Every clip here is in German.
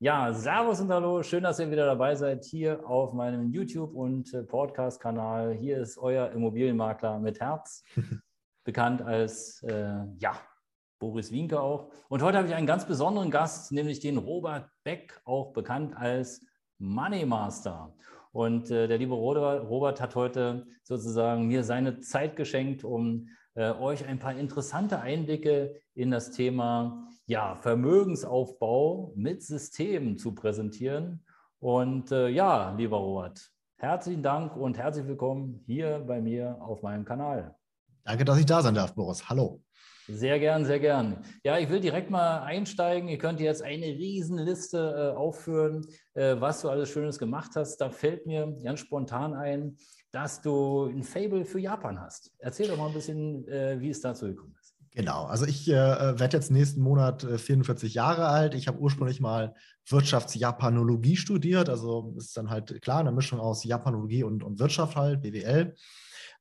Ja, Servus und Hallo, schön, dass ihr wieder dabei seid hier auf meinem YouTube- und äh, Podcast-Kanal. Hier ist euer Immobilienmakler mit Herz, bekannt als, äh, ja, Boris Winke auch. Und heute habe ich einen ganz besonderen Gast, nämlich den Robert Beck, auch bekannt als Money Master. Und äh, der liebe Robert hat heute sozusagen mir seine Zeit geschenkt, um äh, euch ein paar interessante Einblicke in das Thema ja, Vermögensaufbau mit Systemen zu präsentieren. Und äh, ja, lieber Robert, herzlichen Dank und herzlich willkommen hier bei mir auf meinem Kanal. Danke, dass ich da sein darf, Boris. Hallo. Sehr gern, sehr gern. Ja, ich will direkt mal einsteigen. Ihr könnt jetzt eine Riesenliste äh, aufführen, äh, was du alles Schönes gemacht hast. Da fällt mir ganz spontan ein, dass du ein Fable für Japan hast. Erzähl doch mal ein bisschen, äh, wie es dazu gekommen ist. Genau, also ich äh, werde jetzt nächsten Monat äh, 44 Jahre alt. Ich habe ursprünglich mal Wirtschaftsjapanologie studiert, also ist dann halt klar eine Mischung aus Japanologie und, und Wirtschaft halt, BWL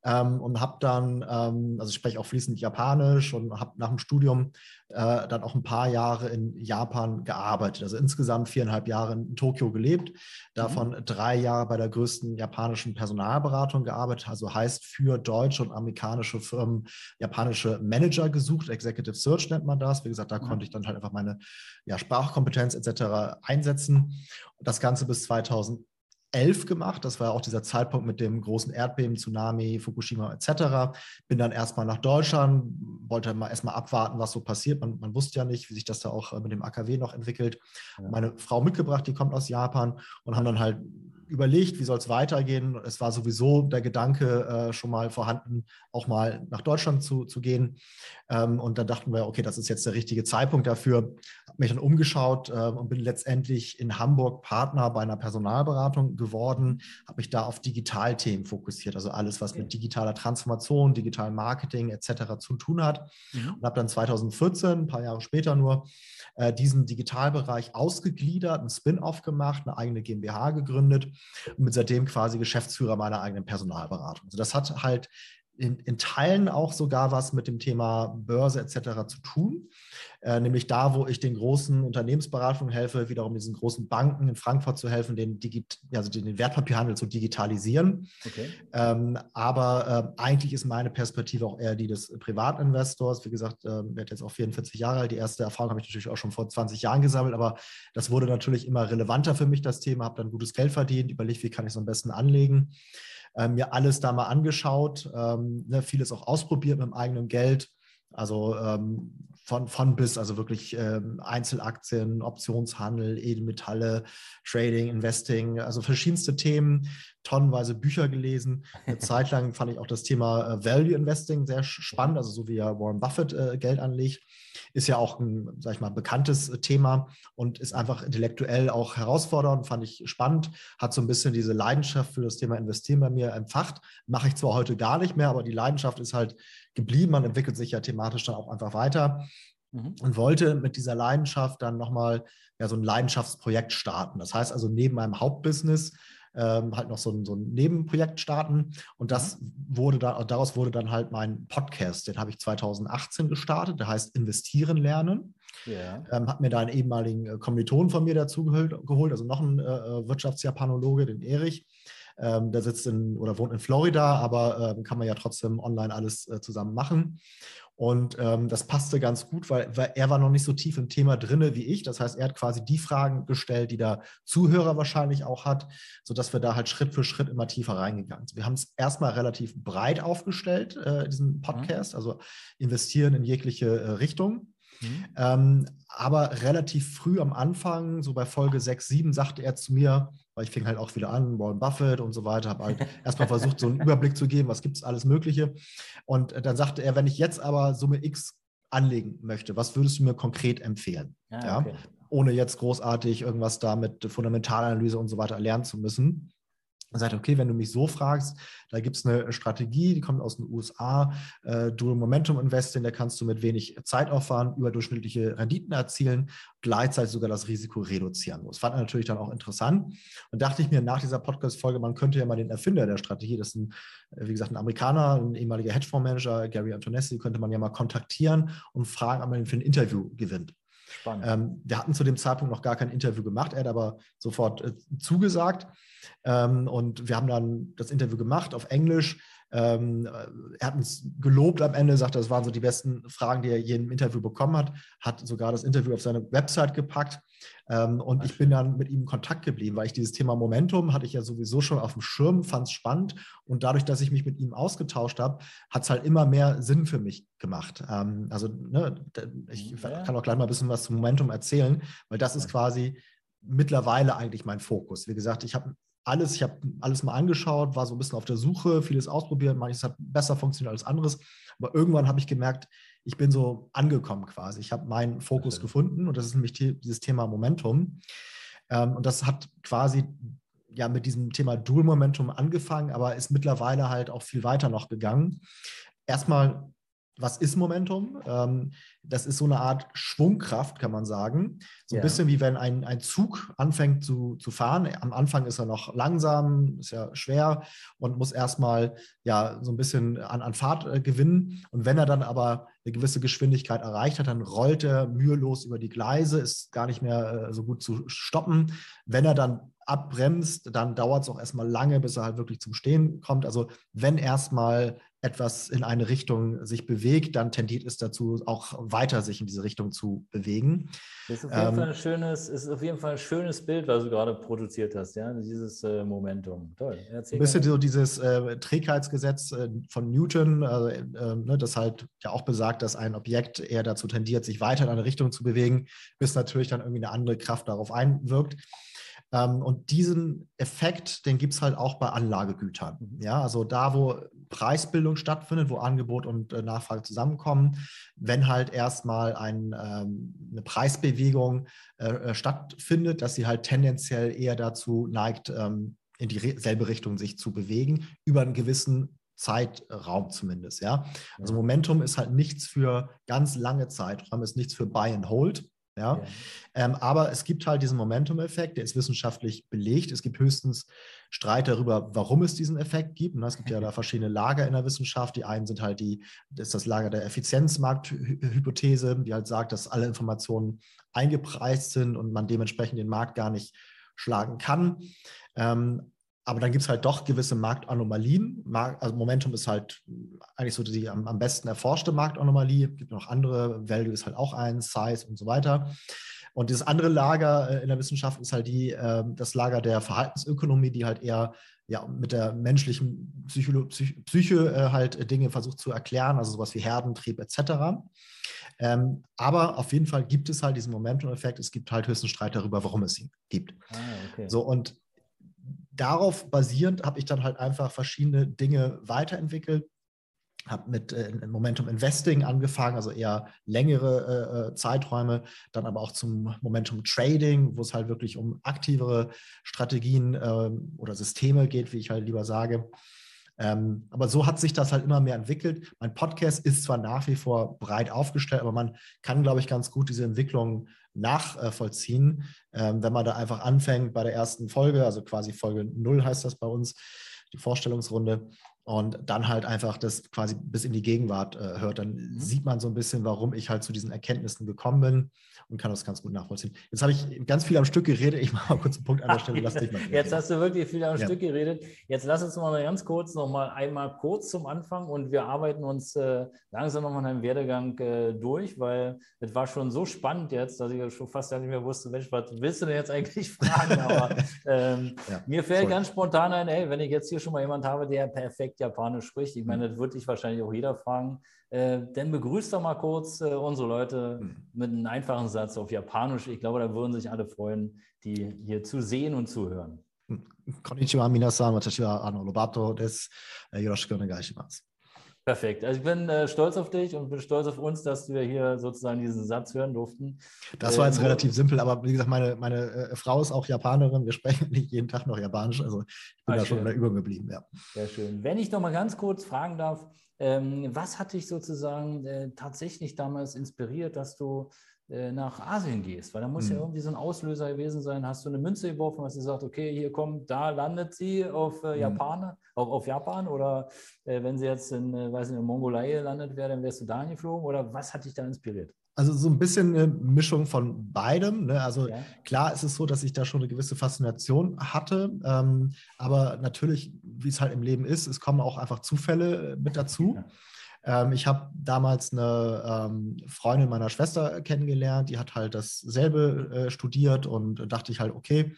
ähm, und habe dann, ähm, also ich spreche auch fließend Japanisch und habe nach dem Studium äh, dann auch ein paar Jahre in Japan gearbeitet. Also insgesamt viereinhalb Jahre in Tokio gelebt, davon mhm. drei Jahre bei der größten japanischen Personalberatung gearbeitet, also heißt für deutsche und amerikanische Firmen japanische Manager gesucht, Executive Search nennt man das. Wie gesagt, da mhm. konnte ich dann halt einfach meine ja, Sprachkompetenz etc. einsetzen. Das Ganze bis 2000 2011 gemacht. Das war auch dieser Zeitpunkt mit dem großen Erdbeben, Tsunami, Fukushima etc. Bin dann erstmal nach Deutschland, wollte mal erstmal abwarten, was so passiert. Man, man, wusste ja nicht, wie sich das da auch äh, mit dem AKW noch entwickelt. Ja. Meine Frau mitgebracht, die kommt aus Japan und haben dann halt überlegt, wie soll es weitergehen. Es war sowieso der Gedanke äh, schon mal vorhanden, auch mal nach Deutschland zu, zu gehen. Ähm, und dann dachten wir, okay, das ist jetzt der richtige Zeitpunkt dafür. Habe mich dann umgeschaut äh, und bin letztendlich in Hamburg Partner bei einer Personalberatung geworden, habe mich da auf Digitalthemen fokussiert, also alles, was mit digitaler Transformation, digitalem Marketing etc. zu tun hat. Mhm. Und habe dann 2014, ein paar Jahre später nur, äh, diesen Digitalbereich ausgegliedert, einen Spin-off gemacht, eine eigene GmbH gegründet und bin seitdem quasi Geschäftsführer meiner eigenen Personalberatung. Also das hat halt in, in, Teilen auch sogar was mit dem Thema Börse etc. zu tun. Äh, nämlich da, wo ich den großen Unternehmensberatungen helfe, wiederum diesen großen Banken in Frankfurt zu helfen, den, Digit also den Wertpapierhandel zu digitalisieren. Okay. Ähm, aber äh, eigentlich ist meine Perspektive auch eher die des Privatinvestors. Wie gesagt, äh, werde jetzt auch 44 Jahre alt. Die erste Erfahrung habe ich natürlich auch schon vor 20 Jahren gesammelt, aber das wurde natürlich immer relevanter für mich, das Thema. Habe dann gutes Geld verdient, überlegt, wie kann ich es am besten anlegen äh, mir alles da mal angeschaut, ähm, ne, vieles auch ausprobiert mit dem eigenen Geld. Also ähm, von, von bis, also wirklich ähm, Einzelaktien, Optionshandel, Edelmetalle, Trading, Investing, also verschiedenste Themen, tonnenweise Bücher gelesen. Eine Zeit lang fand ich auch das Thema äh, Value Investing sehr spannend, also so wie ja Warren Buffett äh, Geld anlegt. Ist ja auch ein, sag ich mal, bekanntes äh, Thema und ist einfach intellektuell auch herausfordernd, fand ich spannend, hat so ein bisschen diese Leidenschaft für das Thema Investieren bei mir empfacht. Mache ich zwar heute gar nicht mehr, aber die Leidenschaft ist halt geblieben. Man entwickelt sich ja thematisch dann auch einfach weiter mhm. und wollte mit dieser Leidenschaft dann nochmal ja, so ein Leidenschaftsprojekt starten. Das heißt also neben meinem Hauptbusiness ähm, halt noch so ein, so ein Nebenprojekt starten. Und das mhm. wurde da, daraus wurde dann halt mein Podcast. Den habe ich 2018 gestartet. Der heißt Investieren lernen. Yeah. Ähm, habe mir da einen ehemaligen äh, Kommiliton von mir dazu geholt, also noch einen äh, äh, Wirtschaftsjapanologe, den Erich. Ähm, der sitzt in oder wohnt in Florida, aber äh, kann man ja trotzdem online alles äh, zusammen machen. Und ähm, das passte ganz gut, weil, weil, er war noch nicht so tief im Thema drinne wie ich. Das heißt, er hat quasi die Fragen gestellt, die der Zuhörer wahrscheinlich auch hat, sodass wir da halt Schritt für Schritt immer tiefer reingegangen sind. Wir haben es erstmal relativ breit aufgestellt, äh, diesen mhm. Podcast, also investieren in jegliche äh, Richtung. Mhm. Ähm, aber relativ früh am Anfang, so bei Folge 6, 7, sagte er zu mir, weil ich fing halt auch wieder an, Warren Buffett und so weiter, habe halt erstmal versucht, so einen Überblick zu geben, was gibt es alles Mögliche. Und äh, dann sagte er, wenn ich jetzt aber Summe X anlegen möchte, was würdest du mir konkret empfehlen? Ah, ja, okay. Ohne jetzt großartig irgendwas da mit Fundamentalanalyse und so weiter lernen zu müssen und sagt, okay, wenn du mich so fragst, da gibt es eine Strategie, die kommt aus den USA, äh, Dual Momentum Investing, da kannst du mit wenig Zeitaufwand überdurchschnittliche Renditen erzielen, gleichzeitig sogar das Risiko reduzieren. Das fand er natürlich dann auch interessant und dachte ich mir nach dieser Podcast-Folge, man könnte ja mal den Erfinder der Strategie, das ist ein, wie gesagt, ein Amerikaner, ein ehemaliger Hedgefondsmanager, Gary Antonessi, könnte man ja mal kontaktieren und fragen, ob man ihn für ein Interview gewinnt. Ähm, wir hatten zu dem Zeitpunkt noch gar kein Interview gemacht, er hat aber sofort äh, zugesagt. Ähm, und wir haben dann das Interview gemacht auf Englisch. Ähm, er hat uns gelobt am Ende, sagte, das waren so die besten Fragen, die er je im Interview bekommen hat, hat sogar das Interview auf seine Website gepackt. Ähm, und ich bin dann mit ihm in Kontakt geblieben, weil ich dieses Thema Momentum hatte ich ja sowieso schon auf dem Schirm, fand es spannend. Und dadurch, dass ich mich mit ihm ausgetauscht habe, hat es halt immer mehr Sinn für mich gemacht. Ähm, also ne, ich kann auch gleich mal ein bisschen was zum Momentum erzählen, weil das ist quasi mittlerweile eigentlich mein Fokus. Wie gesagt, ich habe alles, ich habe alles mal angeschaut, war so ein bisschen auf der Suche, vieles ausprobiert, manches hat besser funktioniert als anderes. Aber irgendwann habe ich gemerkt, ich bin so angekommen quasi. Ich habe meinen Fokus okay. gefunden und das ist nämlich dieses Thema Momentum. Ähm, und das hat quasi ja mit diesem Thema Dual Momentum angefangen, aber ist mittlerweile halt auch viel weiter noch gegangen. Erstmal was ist Momentum? Ähm, das ist so eine Art Schwungkraft, kann man sagen. So ein ja. bisschen wie wenn ein, ein Zug anfängt zu, zu fahren. Am Anfang ist er noch langsam, ist ja schwer und muss erstmal ja so ein bisschen an, an Fahrt äh, gewinnen. Und wenn er dann aber eine gewisse Geschwindigkeit erreicht hat, dann rollt er mühelos über die Gleise, ist gar nicht mehr äh, so gut zu stoppen. Wenn er dann abbremst, dann dauert es auch erstmal lange, bis er halt wirklich zum Stehen kommt. Also wenn erstmal etwas in eine Richtung sich bewegt, dann tendiert es dazu, auch weiter sich in diese Richtung zu bewegen. Das ist auf jeden, ähm, Fall, ein schönes, ist auf jeden Fall ein schönes Bild, was du gerade produziert hast, ja, dieses äh, Momentum. Toll. Erzähl ein bisschen so dieses äh, Trägheitsgesetz äh, von Newton, äh, ne, das halt ja auch besagt, dass ein Objekt eher dazu tendiert, sich weiter in eine Richtung zu bewegen, bis natürlich dann irgendwie eine andere Kraft darauf einwirkt. Ähm, und diesen Effekt, den gibt es halt auch bei Anlagegütern. Mhm. Ja, also da, wo Preisbildung stattfindet, wo Angebot und äh, Nachfrage zusammenkommen, wenn halt erstmal ein, ähm, eine Preisbewegung äh, äh stattfindet, dass sie halt tendenziell eher dazu neigt, ähm, in dieselbe Richtung sich zu bewegen, über einen gewissen Zeitraum zumindest, ja. Also Momentum ist halt nichts für ganz lange Zeiträume, ist nichts für Buy and Hold, ja? ja. Ähm, aber es gibt halt diesen Momentum-Effekt, der ist wissenschaftlich belegt. Es gibt höchstens Streit darüber, warum es diesen Effekt gibt. Und es gibt ja da verschiedene Lager in der Wissenschaft. Die einen sind halt die, das ist das Lager der Effizienzmarkthypothese, die halt sagt, dass alle Informationen eingepreist sind und man dementsprechend den Markt gar nicht schlagen kann. Ähm, aber dann gibt es halt doch gewisse Marktanomalien. Also Momentum ist halt eigentlich so die am, am besten erforschte Marktanomalie. Es gibt noch andere, Value ist halt auch eins, Size und so weiter. Und das andere Lager äh, in der Wissenschaft ist halt die, ähm, das Lager der Verhaltensökonomie, die halt eher ja, mit der menschlichen Psycho Psyche äh, halt Dinge versucht zu erklären, also sowas wie Herdentrieb etc. Ähm, aber auf jeden Fall gibt es halt diesen Momentum-Effekt. Es gibt halt höchsten Streit darüber, warum es ihn gibt. Ah, okay. So und darauf basierend habe ich dann halt einfach verschiedene Dinge weiterentwickelt. Habe mit äh, Momentum Investing angefangen, also eher längere äh, äh, Zeiträume, dann aber auch zum Momentum Trading, wo es halt wirklich um aktivere Strategien äh, oder Systeme geht, wie ich halt lieber sage. Ähm, aber so hat sich das halt immer mehr entwickelt. Mein Podcast ist zwar nach wie vor breit aufgestellt, aber man kann, glaube ich, ganz gut diese Entwicklung nachvollziehen, ähm, wenn man da einfach anfängt bei der ersten Folge, also quasi Folge 0 heißt das bei uns, die Vorstellungsrunde, und dann halt einfach das quasi bis in die Gegenwart äh, hört, dann mhm. sieht man so ein bisschen, warum ich halt zu diesen Erkenntnissen gekommen bin und kann das ganz gut nachvollziehen. Jetzt habe ich ganz viel am Stück geredet. Ich mache mal kurz einen Punkt an der Stelle. Lass dich mal Jetzt hast du wirklich viel am ja. Stück geredet. Jetzt lass uns mal ganz kurz noch mal einmal kurz zum Anfang und wir arbeiten uns äh, langsam noch mal in einem Werdegang äh, durch, weil es war schon so spannend jetzt, dass ich schon fast gar nicht mehr wusste, Mensch, was willst du denn jetzt eigentlich fragen? Aber ähm, ja, mir fällt sorry. ganz spontan ein, ey, wenn ich jetzt hier schon mal jemanden habe, der perfekt Japanisch spricht, ich meine, das würde dich wahrscheinlich auch jeder fragen, äh, dann begrüßt doch mal kurz äh, unsere Leute hm. mit einem einfachen Satz auf Japanisch. Ich glaube, da würden sich alle freuen, die hier zu sehen und zu hören. Konnichiwa, minasan, watashi wa ano Lobato des. Äh, yoroshiku onegaishimasu. Perfekt. Also ich bin äh, stolz auf dich und bin stolz auf uns, dass wir hier sozusagen diesen Satz hören durften. Das war jetzt äh, relativ simpel, aber wie gesagt, meine, meine äh, Frau ist auch Japanerin. Wir sprechen nicht jeden Tag noch Japanisch. Also ich bin ah, da schön. schon in der Übung geblieben. Ja. Sehr schön. Wenn ich noch mal ganz kurz fragen darf, ähm, was hat dich sozusagen äh, tatsächlich damals inspiriert, dass du äh, nach Asien gehst? Weil da muss mhm. ja irgendwie so ein Auslöser gewesen sein. Hast du eine Münze geworfen, hast du gesagt, okay, hier kommt, da landet sie auf äh, mhm. Auf, auf Japan? Oder äh, wenn sie jetzt in, äh, weiß nicht, in Mongolei landet wäre, dann wärst du da geflogen? Oder was hat dich da inspiriert? Also so ein bisschen eine Mischung von beidem. Ne? Also ja. klar ist es so, dass ich da schon eine gewisse Faszination hatte, ähm, aber natürlich, wie es halt im Leben ist, es kommen auch einfach Zufälle mit dazu. Ja. Ähm, ich habe damals eine ähm, Freundin meiner Schwester kennengelernt, die hat halt dasselbe äh, studiert und dachte ich halt, okay,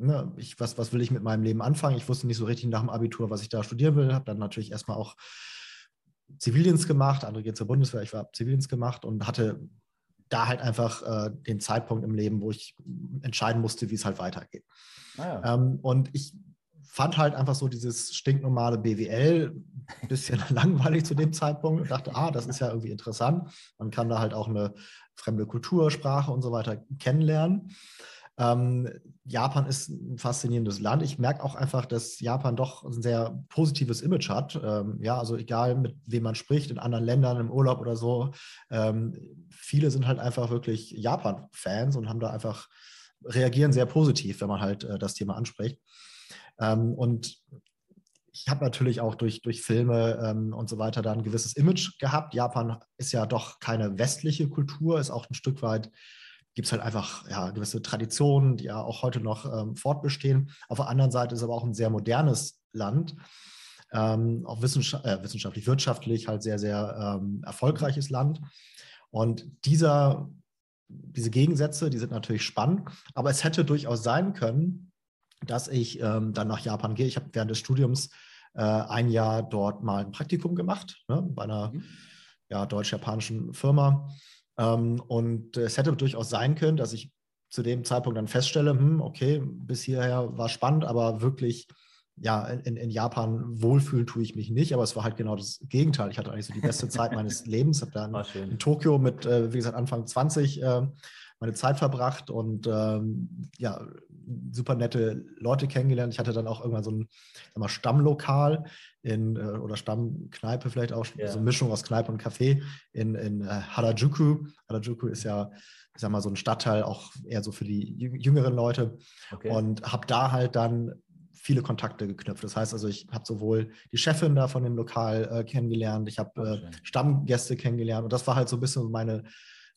ne, ich, was, was will ich mit meinem Leben anfangen? Ich wusste nicht so richtig nach dem Abitur, was ich da studieren will, habe dann natürlich erstmal auch Zivildienst gemacht, andere gehen zur Bundeswehr, ich war Zivildienst gemacht und hatte da halt einfach äh, den Zeitpunkt im Leben, wo ich entscheiden musste, wie es halt weitergeht. Ah, ja. ähm, und ich fand halt einfach so dieses stinknormale BWL ein bisschen langweilig zu dem Zeitpunkt und dachte, ah, das ist ja irgendwie interessant. Man kann da halt auch eine fremde Kultur, Sprache und so weiter kennenlernen. Ähm, Japan ist ein faszinierendes Land. Ich merke auch einfach, dass Japan doch ein sehr positives Image hat. Ähm, ja, also egal mit wem man spricht, in anderen Ländern, im Urlaub oder so. Ähm, viele sind halt einfach wirklich Japan-Fans und haben da einfach, reagieren sehr positiv, wenn man halt äh, das Thema anspricht. Ähm, und ich habe natürlich auch durch, durch Filme ähm, und so weiter da ein gewisses Image gehabt. Japan ist ja doch keine westliche Kultur, ist auch ein Stück weit gibt es halt einfach ja, gewisse Traditionen, die ja auch heute noch ähm, fortbestehen. Auf der anderen Seite ist aber auch ein sehr modernes Land, ähm, auch wissenschaft äh, wissenschaftlich, wirtschaftlich halt sehr, sehr ähm, erfolgreiches Land. Und dieser, diese Gegensätze, die sind natürlich spannend, aber es hätte durchaus sein können, dass ich ähm, dann nach Japan gehe. Ich habe während des Studiums äh, ein Jahr dort mal ein Praktikum gemacht, ne, bei einer mhm. ja, deutsch-japanischen Firma. Ähm, und es hätte durchaus sein können, dass ich zu dem Zeitpunkt dann feststelle, hm, okay, bis hierher war spannend, aber wirklich ja, in, in, Japan wohlfühlen tue ich mich nicht, aber es war halt genau das Gegenteil. Ich hatte eigentlich so die beste Zeit meines Lebens, habe dann in Tokio mit, äh, wie gesagt, Anfang 20 äh, meine Zeit verbracht und ähm, ja, super nette Leute kennengelernt. Ich hatte dann auch irgendwann so ein mal, Stammlokal in, äh, oder Stammkneipe vielleicht auch, ja. so eine Mischung aus Kneipe und Café in, in äh, Harajuku. Harajuku ist ja, ich sag mal, so ein Stadtteil auch eher so für die jüngeren Leute. Okay. Und habe da halt dann viele Kontakte geknüpft. Das heißt also, ich habe sowohl die Chefin da von dem Lokal äh, kennengelernt, ich habe äh, Stammgäste kennengelernt und das war halt so ein bisschen meine,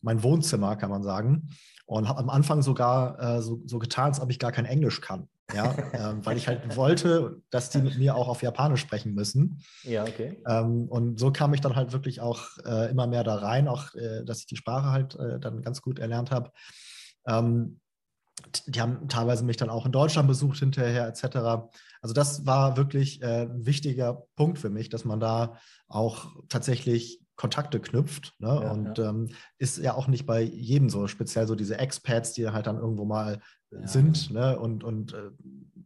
mein Wohnzimmer, kann man sagen. Und habe am Anfang sogar äh, so, so, getan, als ob ich gar kein Englisch kann. Ja, äh, weil ich halt wollte, dass die mit mir auch auf Japanisch sprechen müssen. Ja, okay. Ähm, und so kam ich dann halt wirklich auch äh, immer mehr da rein, auch äh, dass ich die Sprache halt äh, dann ganz gut erlernt habe. Ähm, die haben teilweise mich dann auch in Deutschland besucht hinterher etc. Also das war wirklich äh, ein wichtiger Punkt für mich, dass man da auch tatsächlich Kontakte knüpft. Ne? Ja, und ja. Ähm, ist ja auch nicht bei jedem so, speziell so diese Expats, die halt dann irgendwo mal äh, ja, sind ne? und, und äh,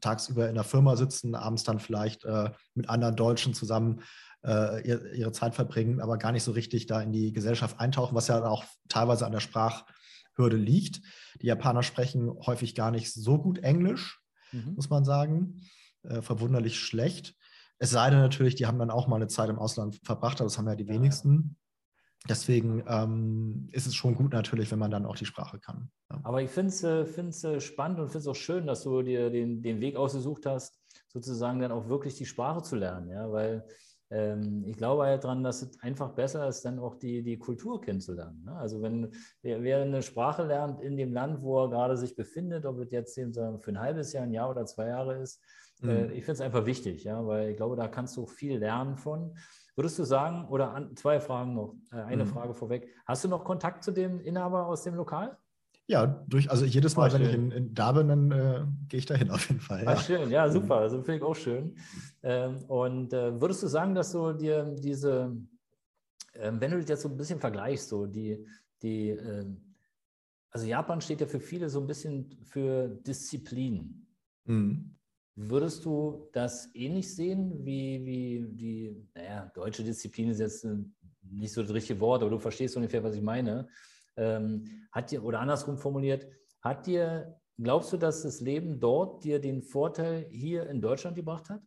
tagsüber in der Firma sitzen, abends dann vielleicht äh, mit anderen Deutschen zusammen äh, ihre, ihre Zeit verbringen, aber gar nicht so richtig da in die Gesellschaft eintauchen, was ja auch teilweise an der Sprachhürde liegt. Die Japaner sprechen häufig gar nicht so gut Englisch, mhm. muss man sagen. Äh, verwunderlich schlecht. Es sei denn natürlich, die haben dann auch mal eine Zeit im Ausland verbracht, aber das haben ja die wenigsten. Deswegen ähm, ist es schon gut natürlich, wenn man dann auch die Sprache kann. Ja. Aber ich finde es äh, äh, spannend und finde es auch schön, dass du dir den, den Weg ausgesucht hast, sozusagen dann auch wirklich die Sprache zu lernen. Ja? Weil ähm, ich glaube halt daran, dass es einfach besser ist, dann auch die, die Kultur kennenzulernen. Ne? Also wenn wer, wer, eine Sprache lernt in dem Land, wo er gerade sich befindet, ob es jetzt eben für ein halbes Jahr, ein Jahr oder zwei Jahre ist, äh, mhm. ich finde es einfach wichtig, ja, weil ich glaube, da kannst du viel lernen von. Würdest du sagen, oder an, zwei Fragen noch, äh, eine mhm. Frage vorweg, hast du noch Kontakt zu dem Inhaber aus dem Lokal? Ja, durch, also jedes Mal, oh, wenn ich in, in, da bin, dann äh, gehe ich dahin auf jeden Fall. Ja. Ach, schön, ja, super. Also finde ich auch schön. Ähm, und äh, würdest du sagen, dass du dir diese, äh, wenn du dich jetzt so ein bisschen vergleichst, so die, die, ähm, also Japan steht ja für viele so ein bisschen für Disziplin. Mhm. Würdest du das ähnlich sehen wie, wie die, naja, deutsche Disziplin ist jetzt nicht so das richtige Wort, aber du verstehst ungefähr, was ich meine. Ähm, hat dir, oder andersrum formuliert, hat dir, glaubst du, dass das Leben dort dir den Vorteil hier in Deutschland gebracht hat?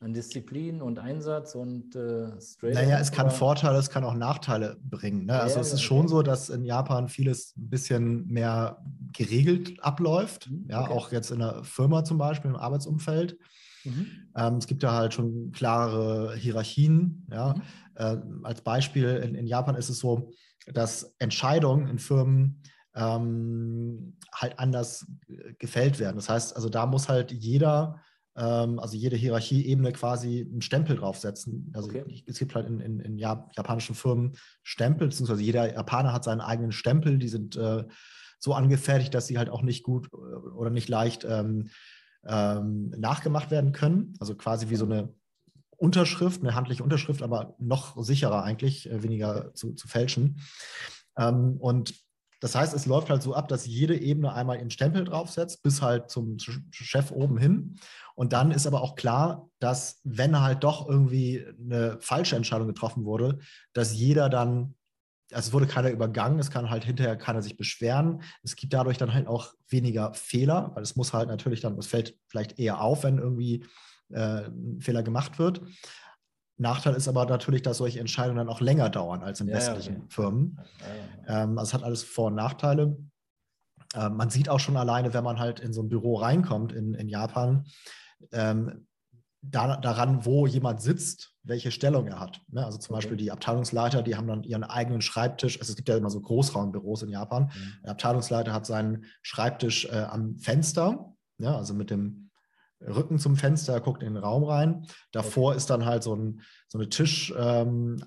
An Disziplin und Einsatz und äh, Straight. Naja, es kann? Vorteile, es kann auch Nachteile bringen. Ne? Also ja, es ist schon so, dass in Japan vieles ein bisschen mehr geregelt abläuft. Mhm, ja, auch jetzt in der Firma zum Beispiel, im Arbeitsumfeld. Mhm. Ähm, es gibt ja halt schon klarere Hierarchien. Ja? Mhm. Äh, als Beispiel, in, in, Japan ist es so, dass Entscheidungen in Firmen ähm, halt anders gefällt werden. Das heißt, also da muss halt jeder, also jede Hierarchieebene quasi einen Stempel draufsetzen. Also okay. es gibt halt in, in, in, japanischen Firmen Stempel, beziehungsweise jeder Japaner hat seinen eigenen Stempel, die sind äh, so angefertigt, dass sie halt auch nicht gut äh, oder nicht leicht ähm, ähm, nachgemacht werden können. Also quasi wie so eine Unterschrift, eine handliche Unterschrift, aber noch sicherer eigentlich, äh, weniger zu, zu fälschen. Ähm, und das heißt, es läuft halt so ab, dass jede Ebene einmal ihren Stempel draufsetzt, bis halt zum Chef oben hin. Und dann ist aber auch klar, dass wenn halt doch irgendwie eine falsche Entscheidung getroffen wurde, dass jeder dann, also es wurde keiner übergangen, es kann halt hinterher keiner sich beschweren. Es gibt dadurch dann halt auch weniger Fehler, weil es muss halt natürlich dann, es fällt vielleicht eher auf, wenn irgendwie äh, ein Fehler gemacht wird. Nachteil ist aber natürlich, dass solche Entscheidungen dann auch länger dauern als in ja, westlichen okay. Firmen. Ähm, also es hat alles Vor- und Nachteile. Ähm, man sieht auch schon alleine, wenn man halt in so ein Büro reinkommt in, in Japan, ähm, da, daran, wo jemand sitzt, welche Stellung er hat. Ne? Also zum okay. Beispiel die Abteilungsleiter, die haben dann ihren eigenen Schreibtisch. Also es gibt ja immer so Großraumbüros in Japan. Mhm. Der Abteilungsleiter hat seinen Schreibtisch äh, am Fenster, ja, also mit dem Rücken zum Fenster, guckt in den Raum rein. Davor okay. ist dann halt so, ein, so eine Tisch, ähm,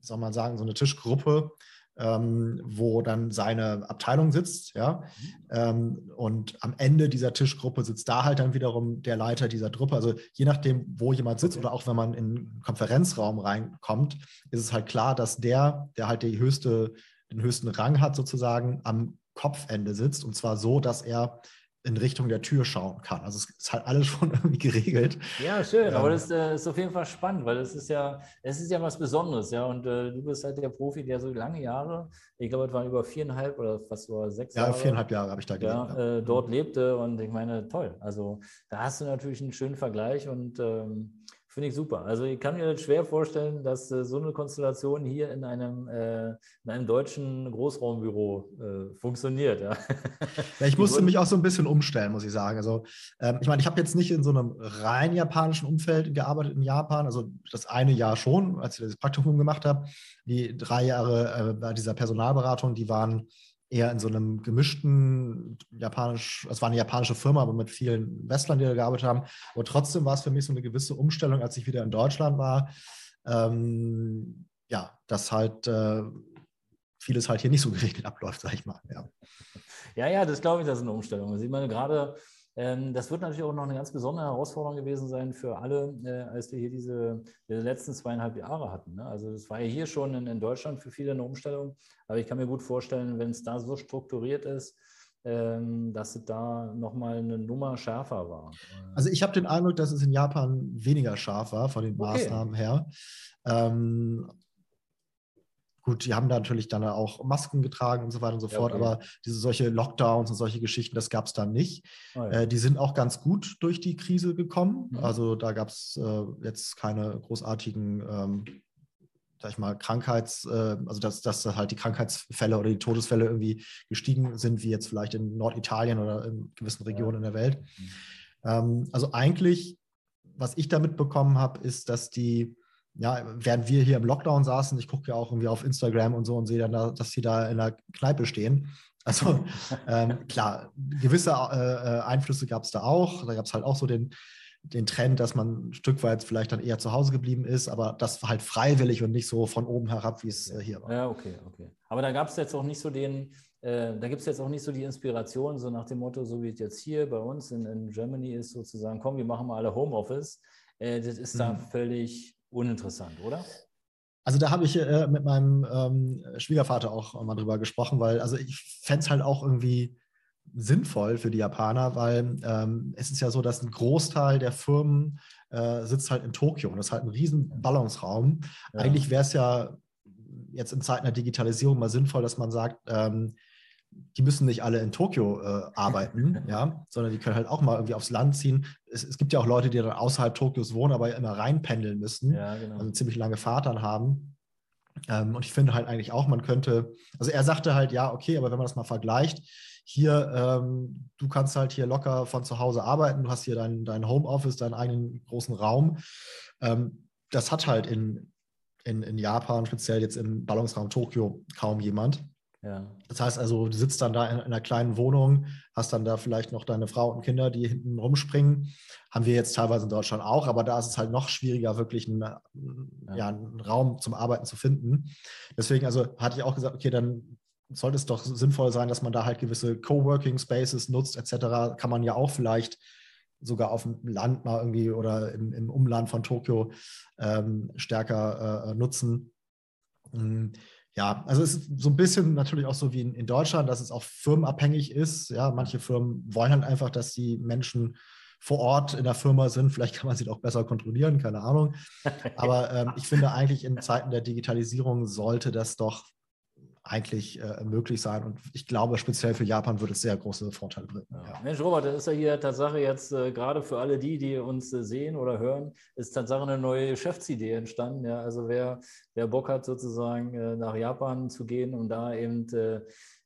soll man sagen, so eine Tischgruppe, ähm, wo dann seine Abteilung sitzt, ja. Mhm. Ähm, und am Ende dieser Tischgruppe sitzt da halt dann wiederum der Leiter dieser Truppe. Also je nachdem, wo jemand sitzt okay. oder auch wenn man in den Konferenzraum reinkommt, ist es halt klar, dass der, der halt die höchste, den höchsten Rang hat, sozusagen am Kopfende sitzt. Und zwar so, dass er in Richtung der Tür schauen kann. Also es ist halt alles schon irgendwie geregelt. Ja, schön, ähm, aber das äh, ist auf jeden Fall spannend, weil es ist ja, es ist ja was Besonderes, ja. Und äh, du bist halt der Profi, der so lange Jahre, ich glaube, es waren über viereinhalb oder fast so sechs ja, Jahre. Ja, viereinhalb Jahre habe ich da gelebt. Ja, äh, dort lebte und ich meine, toll. Also da hast du natürlich einen schönen Vergleich und ähm, Finde ich super. Also ich kann mir schwer vorstellen, dass äh, so eine Konstellation hier in einem, äh, in einem deutschen Großraumbüro äh, funktioniert. Ja. ja ich musste mich auch so ein bisschen umstellen, muss ich sagen. Also ähm, ich meine, ich habe jetzt nicht in so einem rein japanischen Umfeld gearbeitet in Japan. Also das eine Jahr schon, als ich das Praktikum gemacht habe. Die drei Jahre äh, bei dieser Personalberatung, die waren eher in so einem gemischten japanisch, es war eine japanische Firma, aber mit vielen Westlern, die da gearbeitet haben. Aber trotzdem war es für mich so eine gewisse Umstellung, als ich wieder in Deutschland war. Ähm, ja, dass halt äh, vieles halt hier nicht so geregelt abläuft, sag ich mal. Ja, ja, ja das glaube ich, das ist eine Umstellung. Also ich meine, gerade das wird natürlich auch noch eine ganz besondere Herausforderung gewesen sein für alle, äh, als wir hier diese, letzten zweieinhalb Jahre hatten. Ne? Also es war ja hier schon in, in, Deutschland für viele eine Umstellung, aber ich kann mir gut vorstellen, wenn es da so strukturiert ist, ähm, dass es da nochmal eine Nummer schärfer war. Also ich habe den Eindruck, dass es in Japan weniger scharf war von den Maßnahmen okay. her. Ähm, Gut, die haben da natürlich dann auch Masken getragen und so weiter und so ja, fort, okay. aber diese solche Lockdowns und solche Geschichten, das gab es dann nicht. Oh, ja. äh, die sind auch ganz gut durch die Krise gekommen. Mhm. Also da gab es äh, jetzt keine großartigen, ähm, sag ich mal, Krankheits-, äh, also dass, dass halt die Krankheitsfälle oder die Todesfälle irgendwie gestiegen sind, wie jetzt vielleicht in Norditalien oder in gewissen Regionen ja. in der Welt. Mhm. Ähm, also eigentlich, was ich da mitbekommen habe, ist, dass die ja, während wir hier im Lockdown saßen, ich gucke ja auch irgendwie auf Instagram und so und sehe dann, da, dass sie da in der Kneipe stehen. Also ähm, klar, gewisse äh, Einflüsse gab es da auch. Da gab es halt auch so den, den Trend, dass man ein Stück weit vielleicht dann eher zu Hause geblieben ist, aber das war halt freiwillig und nicht so von oben herab, wie es äh, hier war. Ja, okay, okay. Aber da gab es jetzt auch nicht so den, äh, da gibt es jetzt auch nicht so die Inspiration, so nach dem Motto, so wie es jetzt hier bei uns in, in Germany ist, sozusagen, komm, wir machen mal alle Homeoffice. Äh, das ist mhm. da völlig uninteressant, oder? Also da habe ich äh, mit meinem ähm, Schwiegervater auch mal drüber gesprochen, weil also ich fände es halt auch irgendwie sinnvoll für die Japaner, weil ähm, es ist ja so, dass ein Großteil der Firmen äh, sitzt halt in Tokio und das ist halt ein riesen Ballungsraum. Ja. Eigentlich wäre es ja jetzt in Zeiten der Digitalisierung mal sinnvoll, dass man sagt, ähm, die müssen nicht alle in Tokio äh, arbeiten, ja, sondern die können halt auch mal irgendwie aufs Land ziehen. Es, es, gibt ja auch Leute, die dann außerhalb Tokios wohnen, aber immer reinpendeln müssen, ja, genau. also ziemlich lange Fahrt dann haben. Ähm, und ich finde halt eigentlich auch, man könnte, also er sagte halt, ja, okay, aber wenn man das mal vergleicht, hier, ähm, du kannst halt hier locker von zu Hause arbeiten, du hast hier dein, dein Homeoffice, deinen eigenen großen Raum. Ähm, das hat halt in in, in Japan, speziell jetzt im Ballungsraum Tokio, kaum jemand. Ja. Das heißt also, du sitzt dann da in, in, einer kleinen Wohnung, hast dann da vielleicht noch deine Frau und Kinder, die hinten rumspringen. Haben wir jetzt teilweise in Deutschland auch, aber da ist es halt noch schwieriger, wirklich einen, ja. ja einen Raum zum Arbeiten zu finden. Deswegen, also hatte ich auch gesagt, okay, dann sollte es doch sinnvoll sein, dass man da halt gewisse Coworking Spaces nutzt, etc. Kann man ja auch vielleicht sogar auf dem Land mal irgendwie oder im, im Umland von Tokio ähm, stärker äh, nutzen. Ja, also es ist so ein bisschen natürlich auch so wie in, in, Deutschland, dass es auch firmenabhängig ist. Ja, manche Firmen wollen halt einfach, dass die Menschen vor Ort in der Firma sind. Vielleicht kann man sie auch besser kontrollieren, keine Ahnung. Aber ähm, ich finde eigentlich in Zeiten der Digitalisierung sollte das doch eigentlich äh, möglich sein. Und ich glaube, speziell für Japan würde es sehr große Vorteile bringen. Ja. Mensch, Robert, das ist ja hier Tatsache jetzt äh, gerade für alle die, die uns äh, sehen oder hören, ist Tatsache eine neue Geschäftsidee entstanden. Ja, also wer, wer Bock hat, sozusagen äh, nach Japan zu gehen und da eben äh,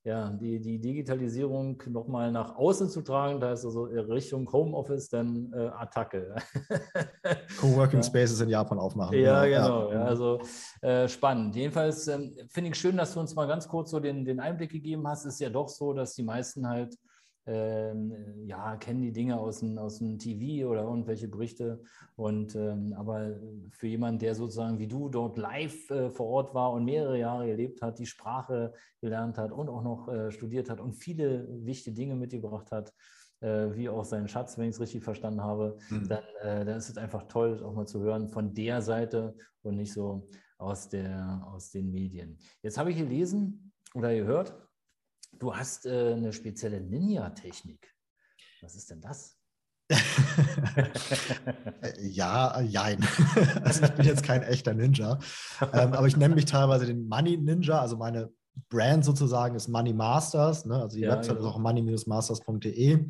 ja, die, die Digitalisierung nochmal nach außen zu tragen, da ist also Richtung Homeoffice dann äh, Attacke. Coworking Spaces in Japan aufmachen. Ja, genau. Ja, also äh, spannend. Jedenfalls ähm, finde ich schön, dass du uns mal ganz kurz so den, den Einblick gegeben hast. Es ist ja doch so, dass die meisten halt ähm, ja, kennen die Dinge aus dem, aus dem TV oder irgendwelche Berichte. Und ähm, aber für jemanden, der sozusagen wie du dort live äh, vor Ort war und mehrere Jahre gelebt hat, die Sprache gelernt hat und auch noch äh, studiert hat und viele wichtige Dinge mitgebracht hat, äh, wie auch seinen Schatz, wenn ich es richtig verstanden habe, mhm. dann, äh, dann ist es einfach toll, auch mal zu hören von der Seite und nicht so aus, der, aus den Medien. Jetzt habe ich gelesen oder gehört, Du hast äh, eine spezielle Ninja-Technik. Was ist denn das? ja, jein. also ich bin jetzt kein echter Ninja, ähm, aber ich nenne mich teilweise den Money Ninja. Also meine Brand sozusagen ist Money Masters. Ne? Also die ja, Website genau. ist auch money-masters.de.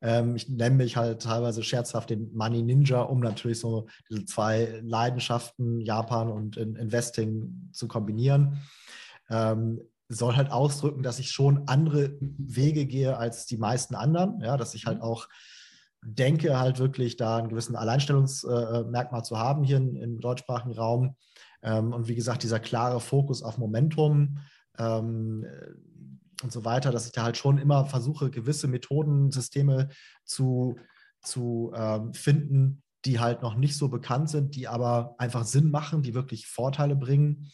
Ähm, ich nenne mich halt teilweise scherzhaft den Money Ninja, um natürlich so diese zwei Leidenschaften, Japan und Investing, zu kombinieren. Ähm, soll halt ausdrücken, dass ich schon andere Wege gehe als die meisten anderen, ja, dass ich halt mhm. auch denke, halt wirklich da einen gewissen Alleinstellungsmerkmal zu haben hier im deutschsprachigen Raum. Ähm, und wie gesagt, dieser klare Fokus auf Momentum ähm, und so weiter, dass ich da halt schon immer versuche, gewisse Methoden, Systeme zu, zu ähm, finden, die halt noch nicht so bekannt sind, die aber einfach Sinn machen, die wirklich Vorteile bringen.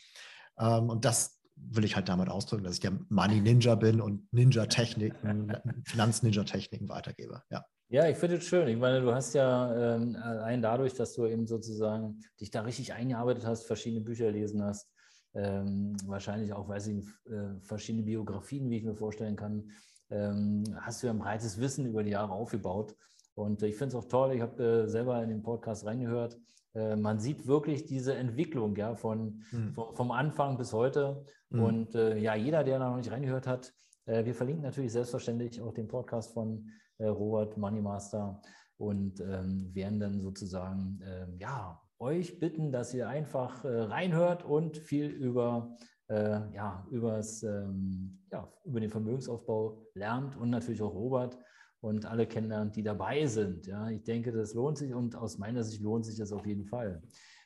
und das will ich halt damit ausdrücken, dass ich der Money Ninja bin und Ninja-Techniken, Finanz-Ninja-Techniken weitergebe. Ja. Ja, ich finde es schön. Ich meine, du hast ja ähm, allein dadurch, dass du eben sozusagen dich da richtig eingearbeitet hast, verschiedene Bücher gelesen hast, ähm, wahrscheinlich auch, weiß ich, äh, verschiedene Biografien, wie ich mir vorstellen kann, ähm, hast du ja ein breites Wissen über die Jahre aufgebaut. Und ich finde es auch toll, ich habe äh, selber in den Podcast reingehört. Äh, man sieht wirklich diese Entwicklung ja, von, mhm. vom, vom, Anfang bis heute. Mhm. Und äh, ja, jeder, der noch nicht reingehört hat, äh, wir verlinken natürlich selbstverständlich auch den Podcast von äh, Robert Moneymaster und ähm, werden dann sozusagen ähm, ja, euch bitten, dass ihr einfach äh, reinhört und viel über, äh, ja, übers, ähm, ja, über den Vermögensaufbau lernt und natürlich auch Robert und alle kennenlernt, die dabei sind. Ja, ich denke, das lohnt sich und aus meiner Sicht lohnt sich das auf jeden Fall.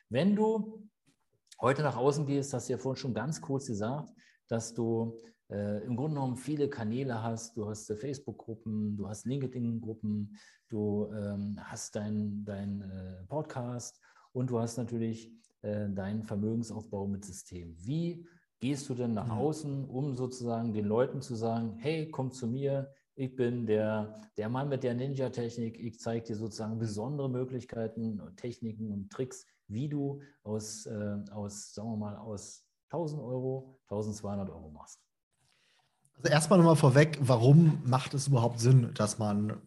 Wenn du heute nach außen gehst, hast du ja vorhin schon ganz kurz gesagt, dass du äh, im Grunde genommen viele Kanäle hast. Du hast äh, Facebook-Gruppen, du hast LinkedIn-Gruppen, du ähm, hast dein, dein äh, Podcast und du hast natürlich äh, deinen Vermögensaufbau mit System. Wie gehst du denn nach mhm. außen, um sozusagen den Leuten zu sagen, hey, komm zu mir, ich bin der, der Mann mit der Ninja-Technik. Ich zeige dir sozusagen besondere Möglichkeiten, Techniken und Tricks, wie du aus, äh, aus sagen wir mal, aus 1000 Euro 1200 Euro machst. Also erstmal nochmal vorweg, warum macht es überhaupt Sinn, dass man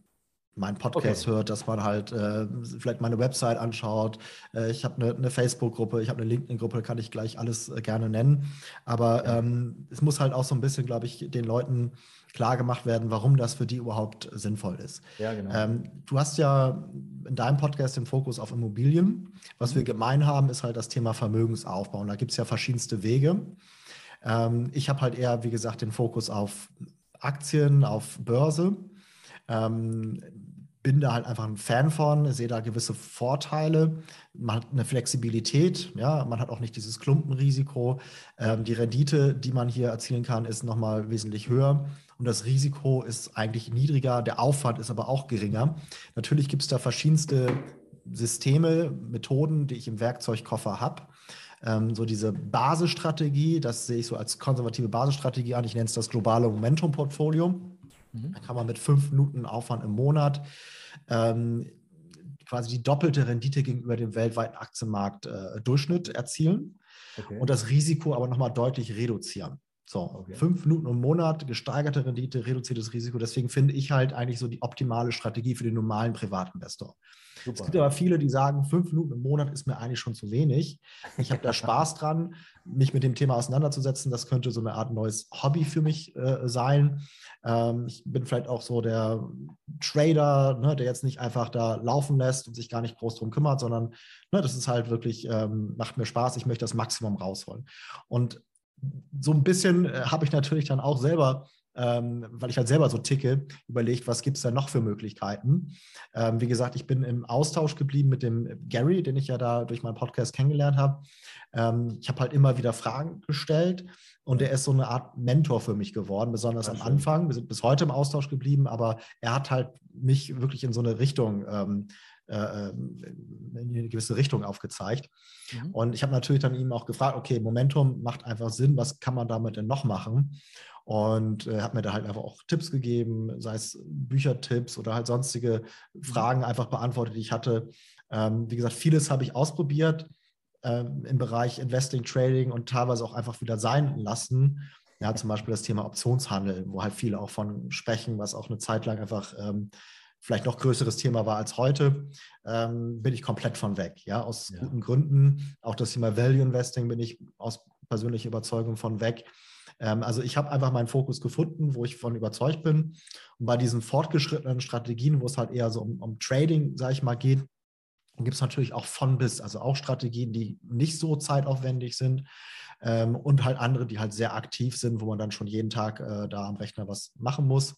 meinen Podcast okay. hört, dass man halt äh, vielleicht meine Website anschaut. Äh, ich habe eine, eine Facebook-Gruppe, ich habe eine LinkedIn-Gruppe, kann ich gleich alles äh, gerne nennen. Aber ähm, es muss halt auch so ein bisschen, glaube ich, den Leuten klar gemacht werden, warum das für die überhaupt sinnvoll ist. Ja, genau. Ähm, du hast ja in deinem Podcast den Fokus auf Immobilien. Was mhm. wir gemein haben, ist halt das Thema Vermögensaufbau. Und da gibt es ja verschiedenste Wege. Ähm, ich habe halt eher, wie gesagt, den Fokus auf Aktien, auf Börse. Ähm, bin da halt einfach ein Fan von, sehe da gewisse Vorteile. Man hat eine Flexibilität, ja, man hat auch nicht dieses Klumpenrisiko. Ähm, die Rendite, die man hier erzielen kann, ist nochmal wesentlich höher und das Risiko ist eigentlich niedriger, der Aufwand ist aber auch geringer. Natürlich gibt es da verschiedenste Systeme, Methoden, die ich im Werkzeugkoffer habe. Ähm, so diese Basisstrategie, das sehe ich so als konservative Basisstrategie an. Ich nenne es das globale Momentum-Portfolio. Mhm. Da kann man mit fünf Minuten Aufwand im Monat ähm, quasi die doppelte Rendite gegenüber dem weltweiten Aktienmarkt äh, Durchschnitt erzielen okay. und das Risiko aber nochmal deutlich reduzieren. So, okay. fünf Minuten im Monat, gesteigerte Rendite, reduziertes Risiko. Deswegen finde ich halt eigentlich so die optimale Strategie für den normalen Privatinvestor. Super. Es gibt aber viele, die sagen, fünf Minuten im Monat ist mir eigentlich schon zu wenig. Ich habe da Spaß dran, mich mit dem Thema auseinanderzusetzen. Das könnte so eine Art neues Hobby für mich äh, sein. Ähm, ich bin vielleicht auch so der Trader, ne, der jetzt nicht einfach da laufen lässt und sich gar nicht groß drum kümmert, sondern ne, das ist halt wirklich, ähm, macht mir Spaß. Ich möchte das Maximum rausholen. Und so ein bisschen äh, habe ich natürlich dann auch selber, ähm, weil ich halt selber so ticke, überlegt, was gibt es da noch für Möglichkeiten. Ähm, wie gesagt, ich bin im Austausch geblieben mit dem Gary, den ich ja da durch meinen Podcast kennengelernt habe. Ähm, ich habe halt immer wieder Fragen gestellt und der ist so eine Art Mentor für mich geworden, besonders ja, am. Anfang. Wir sind bis heute im Austausch geblieben, aber er hat halt mich wirklich in so eine Richtung ähm, äh, in eine gewisse Richtung aufgezeigt. Mhm. Und ich habe natürlich dann ihm auch gefragt, okay, Momentum macht einfach Sinn, was kann man damit denn noch machen? Und äh, hat mir da halt einfach auch Tipps gegeben, sei es Büchertipps oder halt sonstige mhm. Fragen einfach beantwortet, die ich hatte. Ähm, wie gesagt, vieles habe ich ausprobiert ähm, im Bereich Investing, Trading und teilweise auch einfach wieder sein lassen. Ja, zum Beispiel das Thema Optionshandel, wo halt viele auch von sprechen, was auch eine Zeit lang einfach ähm, vielleicht noch größeres Thema war als heute, ähm, bin ich komplett von weg. Ja, aus ja. guten Gründen. Auch das Thema Value Investing bin ich aus persönlicher Überzeugung von weg. Ähm, also ich habe einfach meinen Fokus gefunden, wo ich von überzeugt bin. Und bei diesen fortgeschrittenen Strategien, wo es halt eher so um, um Trading, sage ich mal, geht, gibt es natürlich auch von bis, also auch Strategien, die nicht so zeitaufwendig sind. Ähm, und halt andere, die halt sehr aktiv sind, wo man dann schon jeden Tag äh, da am Rechner was machen muss.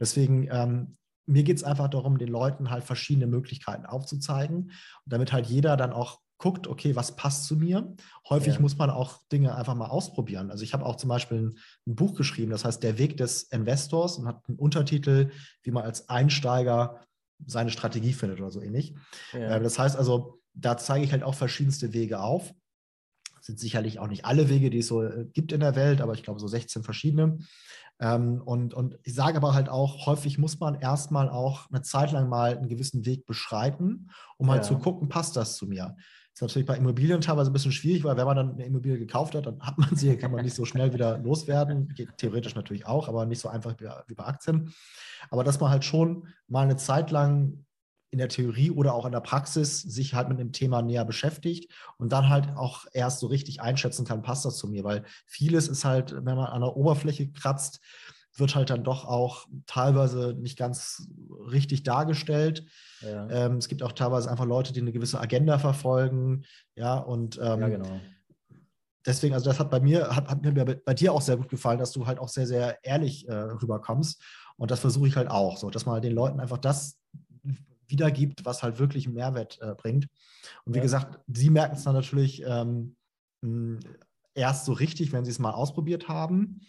Deswegen ähm, mir geht es einfach darum, den Leuten halt verschiedene Möglichkeiten aufzuzeigen, damit halt jeder dann auch guckt, okay, was passt zu mir. Häufig ja. muss man auch Dinge einfach mal ausprobieren. Also ich habe auch zum Beispiel ein, ein, Buch geschrieben, das heißt Der Weg des Investors und hat einen Untertitel, wie man als Einsteiger seine Strategie findet oder so ähnlich. Ja. Äh, das heißt also, da zeige ich halt auch verschiedenste Wege auf. Das sind sicherlich auch nicht alle Wege, die es so äh, gibt in der Welt, aber ich glaube so 16 verschiedene. Ähm, und, und ich sage aber halt auch, häufig muss man erstmal auch eine Zeit lang mal einen gewissen Weg beschreiten, um halt ja. zu gucken, passt das zu mir. Das ist natürlich bei Immobilien teilweise ein bisschen schwierig, weil wenn man dann eine Immobilie gekauft hat, dann hat man sie, kann man nicht so schnell wieder loswerden. Geht theoretisch natürlich auch, aber nicht so einfach wie bei Aktien. Aber dass man halt schon mal eine Zeit lang in der Theorie oder auch in der Praxis sich halt mit dem Thema näher beschäftigt und dann halt auch erst so richtig einschätzen kann, passt das zu mir, weil vieles ist halt, wenn man an der Oberfläche kratzt, wird halt dann doch auch teilweise nicht ganz richtig dargestellt. Ja. Ähm, es gibt auch teilweise einfach Leute, die eine gewisse Agenda verfolgen, ja, und ähm, ja, genau. deswegen, also das hat bei mir, hat, hat, mir bei dir auch sehr gut gefallen, dass du halt auch sehr, sehr ehrlich äh, rüberkommst. Und das versuche ich halt auch, so, dass man den Leuten einfach das wiedergibt, was halt wirklich einen Mehrwert äh, bringt. Und wie ja. gesagt, sie merken es dann natürlich ähm, erst so richtig, wenn sie es mal ausprobiert haben.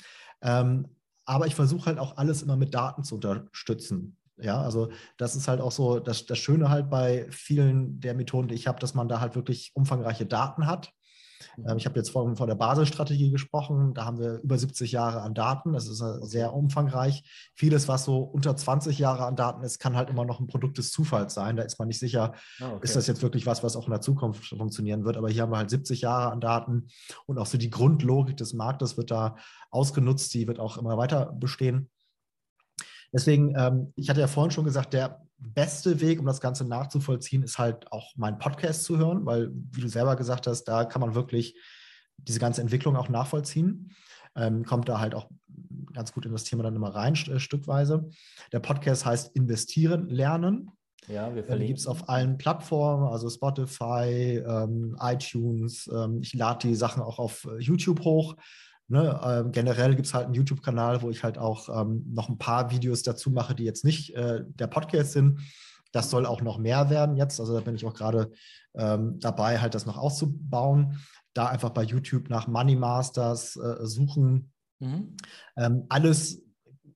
Ähm, aber ich versuche halt auch alles immer mit Daten zu unterstützen. Ja, also das ist halt auch so das, das Schöne halt bei vielen der Methoden, die ich habe, dass man da halt wirklich umfangreiche Daten hat ähm, ich habe jetzt von, von der Basisstrategie gesprochen. Da haben wir über 70 Jahre an Daten. Das ist äh, sehr umfangreich. Vieles, was so unter 20 Jahre an Daten ist, kann halt immer noch ein Produkt des Zufalls sein. Da ist man nicht sicher, ah, okay. ist das jetzt wirklich was, was auch in der Zukunft funktionieren wird. Aber hier haben wir halt 70 Jahre an Daten und auch so die Grundlogik des Marktes wird da ausgenutzt. Die wird auch immer weiter bestehen. Deswegen, ähm, ich hatte ja vorhin schon gesagt, der beste Weg, um das Ganze nachzuvollziehen, ist halt auch meinen Podcast zu hören, weil, wie du selber gesagt hast, da kann man wirklich diese ganze Entwicklung auch nachvollziehen. Ähm, kommt da halt auch ganz gut in das Thema dann immer rein, äh, stückweise. Der Podcast heißt Investieren lernen. Ja, wir verlinken. gibt es auf allen Plattformen, also Spotify, ähm, iTunes. Ähm, ich lade die Sachen auch auf äh, YouTube hoch. Ne, äh, generell gibt es halt einen YouTube-Kanal, wo ich halt auch ähm, noch ein paar Videos dazu mache, die jetzt nicht äh, der Podcast sind. Das soll auch noch mehr werden jetzt. Also da bin ich auch gerade ähm, dabei, halt das noch auszubauen. Da einfach bei YouTube nach Money Masters äh, suchen. Mhm. Ähm, alles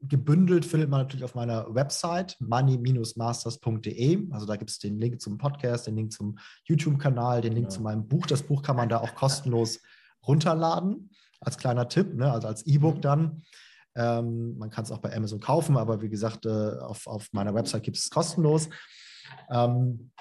gebündelt findet man natürlich auf meiner Website money-masters.de. Also da gibt es den Link zum Podcast, den Link zum YouTube-Kanal, den Link ja. zu meinem Buch. Das Buch kann man da auch kostenlos runterladen als kleiner Tipp, ne? also als E-Book mhm. dann. Ähm, man kann es auch bei Amazon kaufen, aber wie gesagt, äh, auf, auf meiner Website gibt es es kostenlos. Ähm,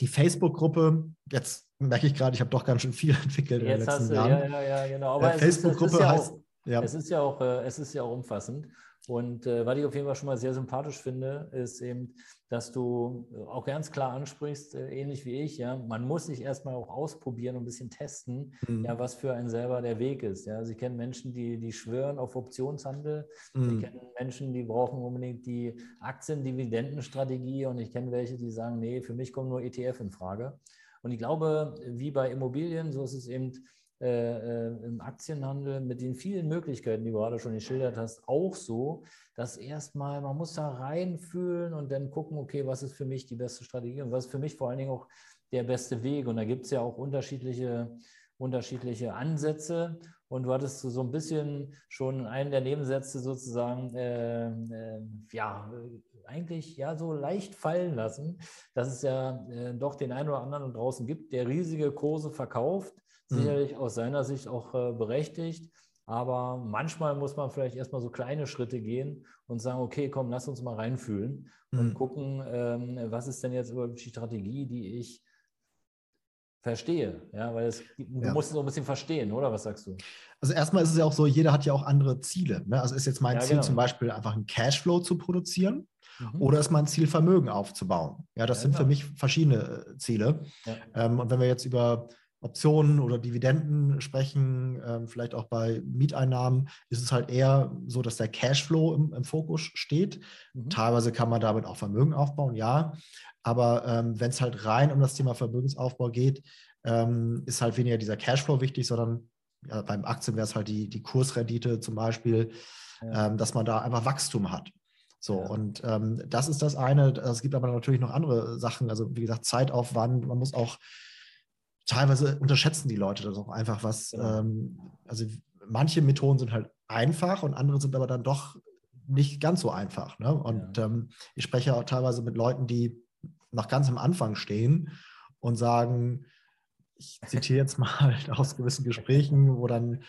die Facebook-Gruppe, jetzt merke ich gerade, ich habe doch ganz schön viel entwickelt jetzt in den letzten du, Jahren. Ja, ja, ja, genau. Aber Facebook-Gruppe ja heißt. Ja. Es, ist ja auch, äh, es ist ja auch umfassend. Und äh, was ich auf jeden Fall schon mal sehr sympathisch finde, ist eben, dass du äh, auch ganz klar ansprichst, äh, ähnlich wie ich, ja, man muss sich erstmal auch ausprobieren und ein bisschen testen, mhm. ja, was für einen selber der Weg ist. Ja. Sie kennen Menschen, die, die schwören auf Optionshandel. Mhm. Ich kenne Menschen, die brauchen unbedingt die Aktien-Dividendenstrategie und ich kenne welche, die sagen, nee, für mich kommen nur ETF in Frage. Und ich glaube, wie bei Immobilien, so ist es eben äh, äh, im Aktienhandel mit den vielen Möglichkeiten, die du gerade schon geschildert hast, auch so, dass erstmal man muss da reinfühlen und dann gucken, okay, was ist für mich die beste Strategie und was ist für mich vor allen Dingen auch der beste Weg. Und da gibt es ja auch unterschiedliche, unterschiedliche Ansätze. Und du hattest so ein bisschen schon einen der Nebensätze sozusagen, äh, äh, ja, eigentlich ja so leicht fallen lassen, dass es ja äh, doch den einen oder anderen draußen gibt, der riesige Kurse verkauft. Sicherlich aus seiner Sicht auch äh, berechtigt. Aber manchmal muss man vielleicht erstmal so kleine Schritte gehen und sagen, okay, komm, lass uns mal reinfühlen und mhm. gucken, ähm, was ist denn jetzt überhaupt die Strategie, die ich verstehe. Ja, weil es, du ja. musst es auch ein bisschen verstehen, oder? Was sagst du? Also erstmal ist es ja auch so, jeder hat ja auch andere Ziele. Ne? Also ist jetzt mein ja, Ziel genau. zum Beispiel einfach einen Cashflow zu produzieren mhm. oder ist mein Ziel Vermögen aufzubauen? Ja, das ja, sind genau. für mich verschiedene äh, Ziele. Ähm, und wenn wir jetzt über Optionen oder Dividenden sprechen, ähm, vielleicht auch bei Mieteinnahmen, ist es halt eher so, dass der Cashflow im, im Fokus steht. Mhm. Teilweise kann man damit auch Vermögen aufbauen, ja. Aber ähm, wenn es halt rein um das Thema Vermögensaufbau geht, ähm, ist halt weniger dieser Cashflow wichtig, sondern ja, beim Aktien wäre es halt die, die Kursrendite zum Beispiel, ja. Ähm, dass man da einfach Wachstum hat. So, ja. und ähm, das ist das eine. Es gibt aber natürlich noch andere Sachen, also wie gesagt, Zeitaufwand, man muss auch teilweise unterschätzen die Leute das auch einfach, was, ja. ähm, also manche Methoden sind halt einfach und andere sind aber dann doch nicht ganz so einfach. Ne? Und ja. ähm, ich spreche auch teilweise mit Leuten, die noch ganz am Anfang stehen und sagen, ich zitiere jetzt mal aus gewissen Gesprächen, wo dann